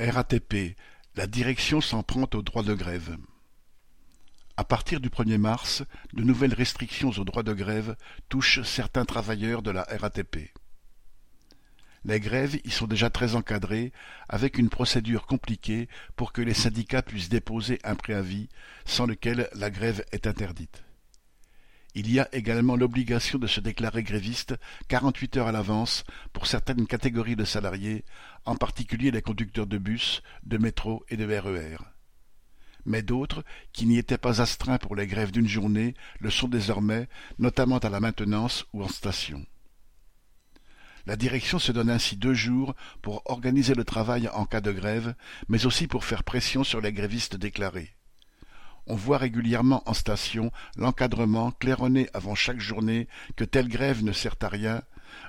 RATP, la direction s'en prend au droit de grève. À partir du 1er mars, de nouvelles restrictions au droit de grève touchent certains travailleurs de la RATP. Les grèves y sont déjà très encadrées, avec une procédure compliquée pour que les syndicats puissent déposer un préavis, sans lequel la grève est interdite. Il y a également l'obligation de se déclarer gréviste quarante-huit heures à l'avance pour certaines catégories de salariés, en particulier les conducteurs de bus, de métro et de RER. E Mais d'autres, qui n'y étaient pas astreints pour les grèves d'une journée, le sont désormais, notamment à la maintenance ou en station. La direction se donne ainsi deux jours pour organiser le travail en cas de grève, mais aussi pour faire pression sur les grévistes déclarés. On voit régulièrement en station l'encadrement claironné avant chaque journée que telle grève ne sert à rien,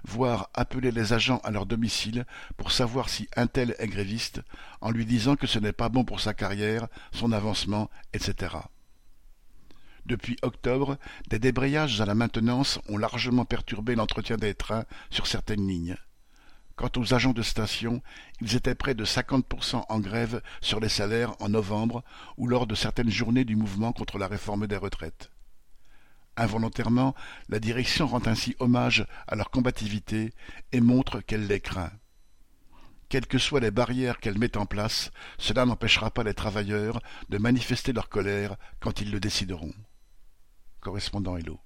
voire appeler les agents à leur domicile pour savoir si un tel est gréviste, en lui disant que ce n'est pas bon pour sa carrière, son avancement, etc. Depuis octobre, des débrayages à la maintenance ont largement perturbé l'entretien des trains sur certaines lignes. Quant aux agents de station, ils étaient près de 50% en grève sur les salaires en novembre ou lors de certaines journées du mouvement contre la réforme des retraites. Involontairement, la direction rend ainsi hommage à leur combativité et montre qu'elle les craint. Quelles que soient les barrières qu'elle met en place, cela n'empêchera pas les travailleurs de manifester leur colère quand ils le décideront. Correspondant Hello.